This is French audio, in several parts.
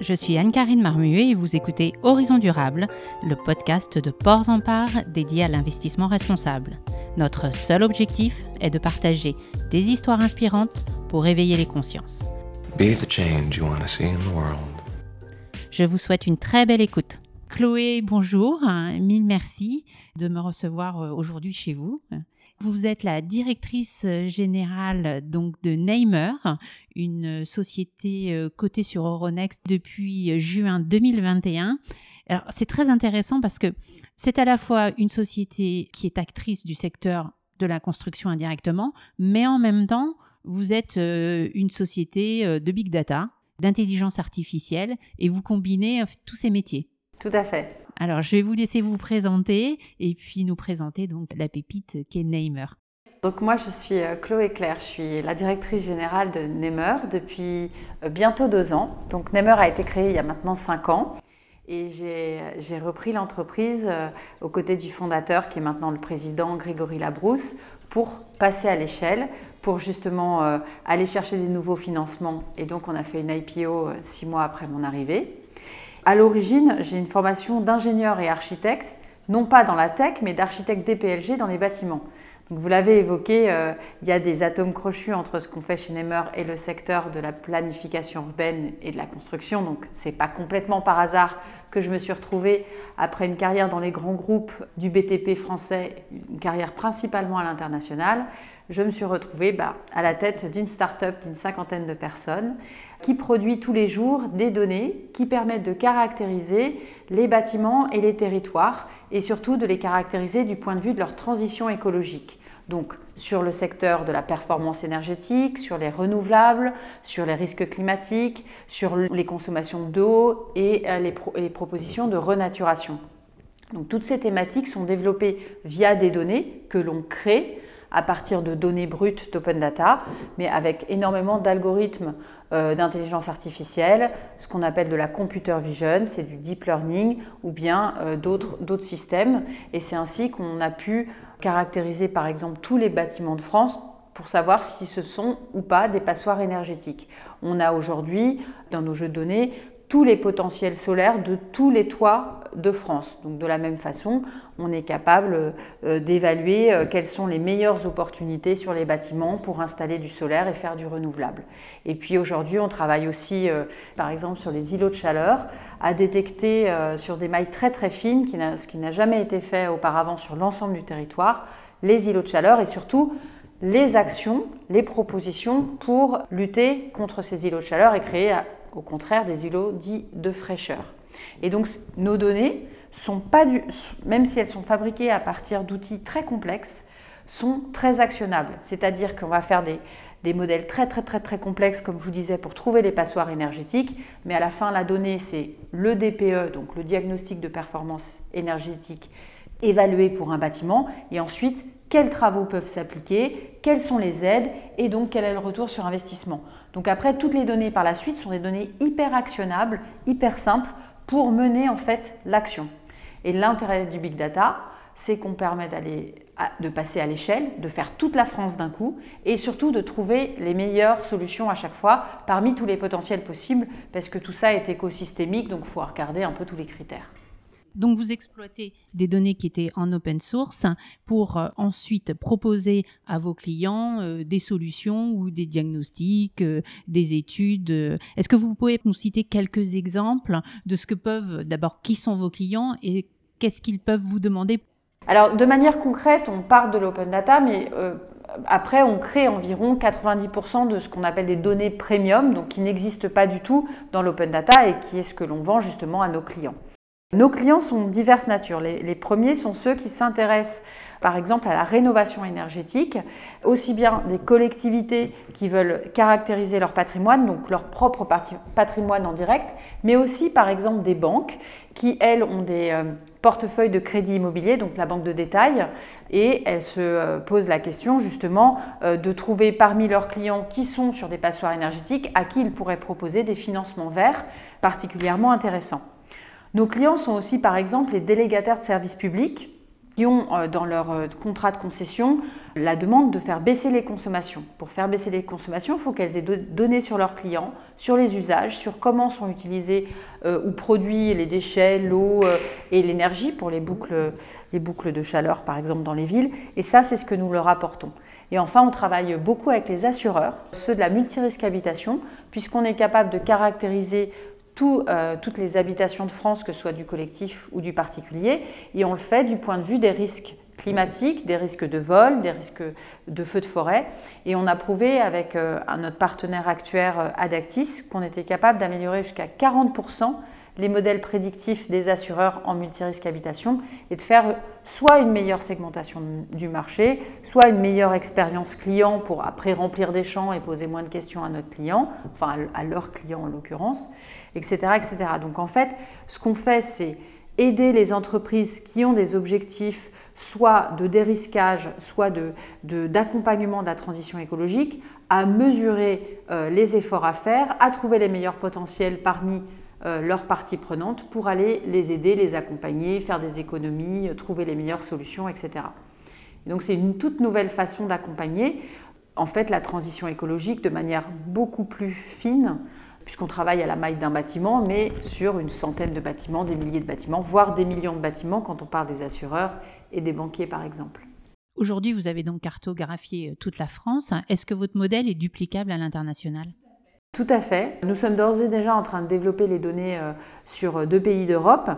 je suis Anne-Karine Marmuet et vous écoutez Horizon Durable, le podcast de Ports en Part dédié à l'investissement responsable. Notre seul objectif est de partager des histoires inspirantes pour éveiller les consciences. Je vous souhaite une très belle écoute. Chloé, bonjour, mille merci de me recevoir euh, aujourd'hui chez vous. Vous êtes la directrice euh, générale donc de Neymer, une société euh, cotée sur Euronext depuis euh, juin 2021. Alors c'est très intéressant parce que c'est à la fois une société qui est actrice du secteur de la construction indirectement, mais en même temps, vous êtes une société de big data, d'intelligence artificielle, et vous combinez tous ces métiers. Tout à fait. Alors, je vais vous laisser vous présenter et puis nous présenter donc la pépite qu'est Neymer. Donc moi, je suis euh, Chloé Claire, je suis la directrice générale de Neymer depuis euh, bientôt deux ans. Donc Neymer a été créé il y a maintenant cinq ans et j'ai repris l'entreprise euh, aux côtés du fondateur qui est maintenant le président Grégory Labrousse pour passer à l'échelle, pour justement aller chercher des nouveaux financements. Et donc on a fait une IPO six mois après mon arrivée. À l'origine, j'ai une formation d'ingénieur et architecte, non pas dans la tech, mais d'architecte DPLG dans les bâtiments. Donc vous l'avez évoqué, euh, il y a des atomes crochus entre ce qu'on fait chez Nemer et le secteur de la planification urbaine et de la construction. Donc ce n'est pas complètement par hasard que je me suis retrouvée après une carrière dans les grands groupes du BTP français, une carrière principalement à l'international. Je me suis retrouvée bah, à la tête d'une start-up d'une cinquantaine de personnes qui produit tous les jours des données qui permettent de caractériser les bâtiments et les territoires et surtout de les caractériser du point de vue de leur transition écologique. Donc sur le secteur de la performance énergétique, sur les renouvelables, sur les risques climatiques, sur les consommations d'eau et euh, les, les propositions de renaturation. Donc toutes ces thématiques sont développées via des données que l'on crée à partir de données brutes d'open data, mais avec énormément d'algorithmes euh, d'intelligence artificielle, ce qu'on appelle de la computer vision, c'est du deep learning ou bien euh, d'autres systèmes. Et c'est ainsi qu'on a pu caractériser par exemple tous les bâtiments de France pour savoir si ce sont ou pas des passoires énergétiques. On a aujourd'hui, dans nos jeux de données, tous les potentiels solaires de tous les toits de France. Donc de la même façon, on est capable euh, d'évaluer euh, quelles sont les meilleures opportunités sur les bâtiments pour installer du solaire et faire du renouvelable. Et puis aujourd'hui, on travaille aussi, euh, par exemple, sur les îlots de chaleur, à détecter sur des mailles très très fines, ce qui n'a jamais été fait auparavant sur l'ensemble du territoire, les îlots de chaleur et surtout les actions, les propositions pour lutter contre ces îlots de chaleur et créer au contraire des îlots dits de fraîcheur. Et donc nos données sont pas du, même si elles sont fabriquées à partir d'outils très complexes, sont très actionnables. C'est-à-dire qu'on va faire des, des modèles très très très très complexes, comme je vous disais, pour trouver les passoires énergétiques, mais à la fin, la donnée, c'est le DPE, donc le diagnostic de performance énergétique évalué pour un bâtiment, et ensuite, quels travaux peuvent s'appliquer, quelles sont les aides, et donc quel est le retour sur investissement. Donc après, toutes les données par la suite sont des données hyper actionnables, hyper simples pour mener en fait l'action. Et l'intérêt du big data, c'est qu'on permet de passer à l'échelle, de faire toute la France d'un coup et surtout de trouver les meilleures solutions à chaque fois parmi tous les potentiels possibles parce que tout ça est écosystémique donc il faut regarder un peu tous les critères. Donc vous exploitez des données qui étaient en open source pour euh, ensuite proposer à vos clients euh, des solutions ou des diagnostics, euh, des études. Est-ce que vous pouvez nous citer quelques exemples de ce que peuvent d'abord qui sont vos clients et qu'est-ce qu'ils peuvent vous demander? Alors de manière concrète, on part de l'open data, mais après, on crée environ 90% de ce qu'on appelle des données premium, donc qui n'existent pas du tout dans l'open data et qui est ce que l'on vend justement à nos clients. Nos clients sont de diverses natures. Les, premiers sont ceux qui s'intéressent par exemple à la rénovation énergétique, aussi bien des collectivités qui veulent caractériser leur patrimoine, donc leur propre patrimoine en direct, mais aussi par exemple des banques qui, elles, ont des euh, portefeuilles de crédit immobilier, donc la banque de détail, et elles se euh, posent la question justement euh, de trouver parmi leurs clients qui sont sur des passoires énergétiques, à qui ils pourraient proposer des financements verts particulièrement intéressants. Nos clients sont aussi par exemple les délégataires de services publics qui ont euh, dans leur euh, contrat de concession la demande de faire baisser les consommations. Pour faire baisser les consommations, il faut qu'elles aient donné sur leurs clients, sur les usages, sur comment sont utilisés ou produits les déchets, l'eau et l'énergie pour les boucles, les boucles de chaleur par exemple dans les villes. Et ça, c'est ce que nous leur apportons. Et enfin, on travaille beaucoup avec les assureurs, ceux de la multirisque habitation, puisqu'on est capable de caractériser euh, toutes les habitations de France, que ce soit du collectif ou du particulier, et on le fait du point de vue des risques climatiques, des risques de vol, des risques de feux de forêt. Et on a prouvé avec euh, notre partenaire actuel euh, Adactis qu'on était capable d'améliorer jusqu'à 40% les modèles prédictifs des assureurs en multirisque habitation et de faire soit une meilleure segmentation du marché, soit une meilleure expérience client pour après remplir des champs et poser moins de questions à notre client, enfin à leur client en l'occurrence, etc., etc. Donc en fait, ce qu'on fait, c'est aider les entreprises qui ont des objectifs soit de dérisquage, soit d'accompagnement de, de, la transition écologique, à mesurer euh, les efforts à faire, à trouver les meilleurs potentiels parmi leurs parties prenantes pour aller les aider, les accompagner, faire des économies, euh, trouver les meilleures solutions, etc. donc c'est une toute nouvelle façon d'accompagner en fait la transition écologique de manière beaucoup plus fine puisqu'on travaille à la maille d'un bâtiment, mais sur une centaine de bâtiments, des milliers de bâtiments, voire des millions de bâtiments quand on parle des assureurs et des banquiers par exemple. Aujourd'hui, vous avez donc cartographié euh, toute la France. Est-ce que votre modèle est duplicable à l'international? Tout à fait. Nous sommes d'ores et déjà en train de développer les données euh, sur euh, deux pays d'Europe.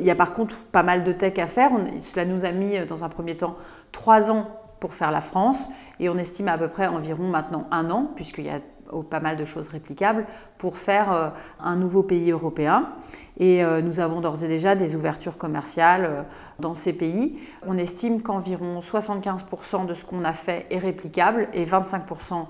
Il y a par contre pas mal de tech à faire. cela nous a mis euh, dans un premier temps trois ans pour faire la France et on estime à peu près environ maintenant un an, puisqu'il y a pas mal de choses réplicables, pour faire un nouveau pays européen. Et nous avons d'ores et déjà des ouvertures commerciales dans ces pays. On estime qu'environ 75% de ce qu'on a fait est réplicable et 25%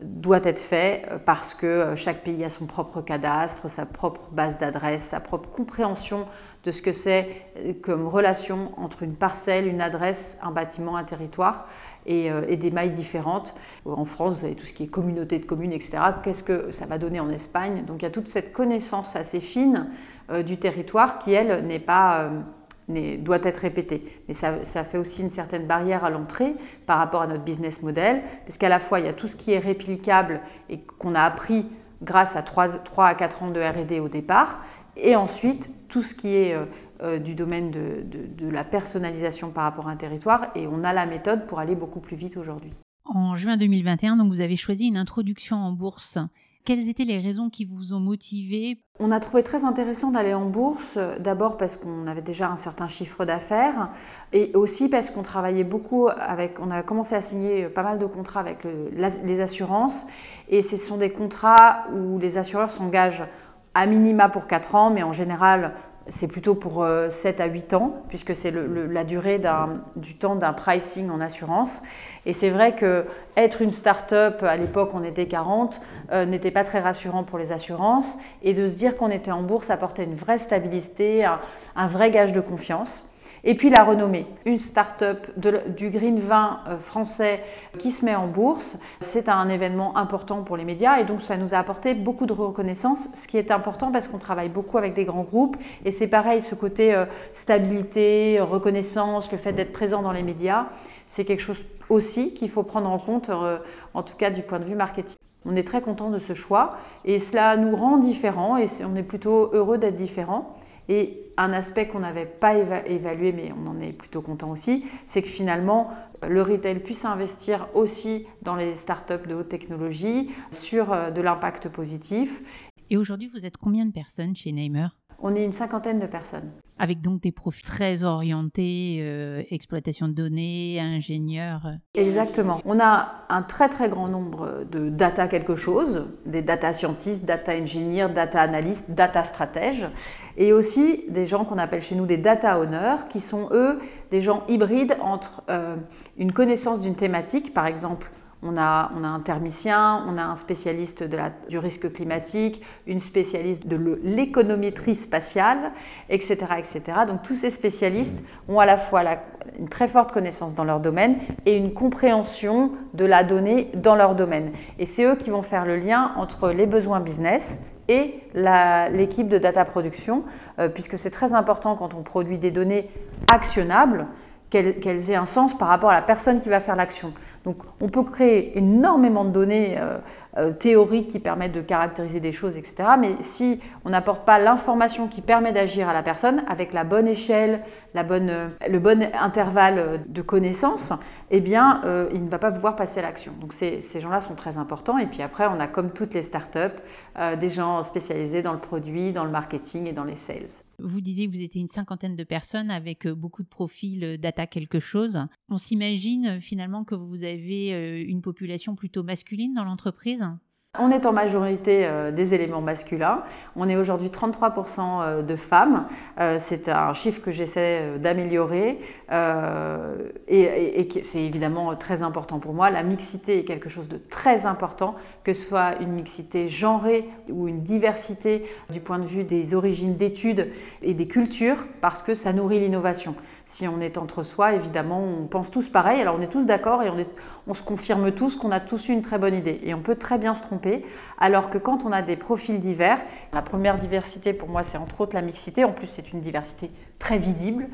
doit être fait euh, parce que euh, chaque pays a son propre cadastre, sa propre base d'adresse, sa propre compréhension de ce que c'est euh, comme relation entre une parcelle, une adresse, un bâtiment, un territoire et, des mailles différentes. En France, vous avez tout ce qui est communauté de communes, etc. Qu'est-ce que ça va donner en Espagne? Donc il y a toute cette connaissance assez fine du territoire qui, elle, n'est pas doit être répété. Mais ça, ça, fait aussi une certaine barrière à l'entrée par rapport à notre business model, parce qu'à la fois, il y a tout ce qui est réplicable et qu'on a appris grâce à 3, 3 à 4 ans de RD au départ, et ensuite tout ce qui est euh, euh, du domaine de, de, la personnalisation par rapport à un territoire, et on a la méthode pour aller beaucoup plus vite aujourd'hui. En juin 2021, donc, vous avez choisi une introduction en bourse quelles étaient les raisons qui vous ont motivé On a trouvé très intéressant d'aller en bourse, d'abord parce qu'on avait déjà un certain chiffre d'affaires et aussi parce qu'on travaillait beaucoup avec, on a commencé à signer pas mal de contrats avec les assurances et ce sont des contrats où les assureurs s'engagent à minima pour 4 ans, mais en général c'est plutôt pour 7 euh, à 8 ans, puisque c'est la durée du temps d'un pricing en assurance. Et c'est vrai que être une start-up, à l'époque on était 40, euh, n'était pas très rassurant pour les assurances. Et de se dire qu'on était en bourse apportait une vraie stabilité, un vrai gage de confiance. Et puis la renommée, une start-up du green vin euh, français qui se met en bourse, c'est un événement important pour les médias et donc ça nous a apporté beaucoup de reconnaissance, ce qui est important parce qu'on travaille beaucoup avec des grands groupes et c'est pareil, ce côté euh, stabilité, reconnaissance, le fait d'être présent dans les médias, c'est quelque chose aussi qu'il faut prendre en compte, euh, en tout cas du point de vue marketing. On est très content de ce choix et cela nous rend différents et on est plutôt heureux d'être différents. Et un aspect qu'on n'avait pas évalué, mais on en est plutôt content aussi, c'est que finalement, le retail puisse investir aussi dans les startups de haute technologie sur euh, de l'impact positif. Et aujourd'hui, vous êtes combien de personnes chez Neymer On est une cinquantaine de personnes. Avec donc des profils très orientés, euh, exploitation de données, ingénieurs. Exactement. On a un très très grand nombre de data quelque chose, des data scientists, data engineers, data analystes, data stratèges, et aussi des gens qu'on appelle chez nous des data owners, qui sont eux des gens hybrides entre euh, une connaissance d'une thématique, par exemple on a, un thermicien, on a un spécialiste du risque climatique, une spécialiste de l'économétrie spatiale, etc., etc. Donc tous ces spécialistes ont à la fois une très forte connaissance dans leur domaine et une compréhension de la donnée dans leur domaine. Et c'est eux qui vont faire le lien entre les besoins business et l'équipe de data production, euh, puisque c'est très important quand on produit des données actionnables qu'elles aient un sens par rapport à la personne qui va faire l'action. Donc on peut créer énormément de données euh, euh, théoriques qui permettent de caractériser des choses, etc. Mais si on n'apporte pas l'information qui permet d'agir à la personne avec la bonne échelle, la bonne, euh, le bon intervalle de connaissances, eh bien il ne va pas pouvoir passer à l'action. Donc ces, gens-là sont très importants. Et puis après, on a comme toutes les startups, des gens spécialisés dans le produit, dans le marketing et dans les sales. Vous disiez que vous étiez une cinquantaine de personnes avec beaucoup de profils data quelque chose. On s'imagine finalement que vous avez euh, une population plutôt masculine dans l'entreprise? On est en majorité euh, des éléments masculins. On est aujourd'hui 33% euh, de femmes. Euh, c'est un chiffre que j'essaie d'améliorer et, c'est évidemment très important pour moi. La mixité est quelque chose de très important, que ce soit une mixité genrée ou une diversité du point de vue des origines d'études et des cultures, parce que ça nourrit l'innovation. Si on est entre soi, évidemment, on pense tous pareil. Alors on est tous d'accord et on, on se confirme tous qu'on a tous eu une très bonne idée. Et on peut très bien se tromper alors que quand on a des profils divers, la première diversité pour moi c'est entre autres la mixité, en plus c'est une diversité très visible,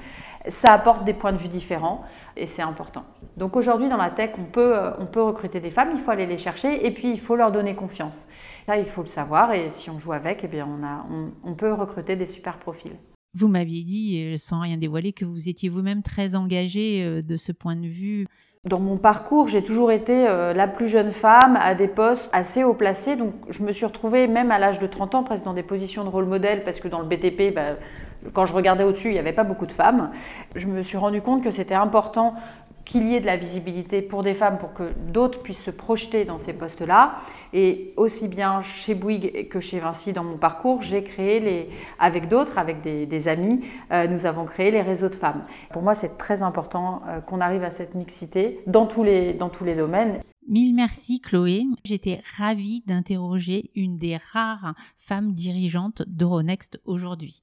ça apporte des points de vue différents et c'est important. Donc aujourd'hui dans la tech on peut, on peut recruter des femmes, il faut aller les chercher et puis il faut leur donner confiance. Ça il faut le savoir et si on joue avec, eh bien on, a, on peut recruter des super profils. Vous m'aviez dit, euh, sans rien dévoiler, que vous étiez vous-même très engagée euh, de ce point de vue. Dans mon parcours, j'ai toujours été euh, la plus jeune femme à des postes assez haut placés. Donc, je me suis retrouvée, même à l'âge de 30 ans, presque dans des positions de rôle modèle, parce que dans le BTP, bah, quand je regardais au-dessus, il n'y avait pas beaucoup de femmes. Je me suis rendu compte que c'était important qu'il y ait de la visibilité pour des femmes, pour que d'autres puissent se projeter dans ces postes-là. Et aussi bien chez Bouygues que chez Vinci dans mon parcours, j'ai créé les, avec d'autres, avec des, amis, euh, nous avons créé les réseaux de femmes. Pour moi, c'est très important euh, qu'on arrive à cette mixité dans tous les, dans tous les domaines. Mille merci Chloé. J'étais ravie d'interroger une des rares femmes dirigeantes d'Euronext aujourd'hui.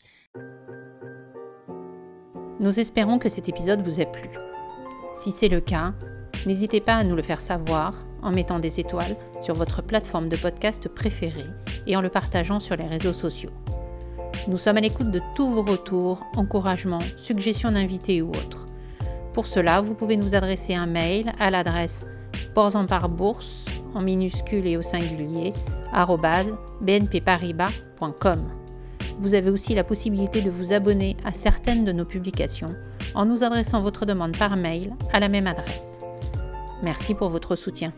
Nous espérons que cet épisode vous a plu. Si c'est le cas, n'hésitez pas à nous le faire savoir en mettant des étoiles sur votre plateforme de podcast préférée et en le partageant sur les réseaux sociaux. Nous sommes à l'écoute de tous vos retours, encouragements, suggestions d'invités ou autres. Pour cela, vous pouvez nous adresser un mail à l'adresse bourse en minuscule et au singulier bnpparibas.com. Vous avez aussi la possibilité de vous abonner à certaines de nos publications en nous adressant votre demande par mail à la même adresse. Merci pour votre soutien.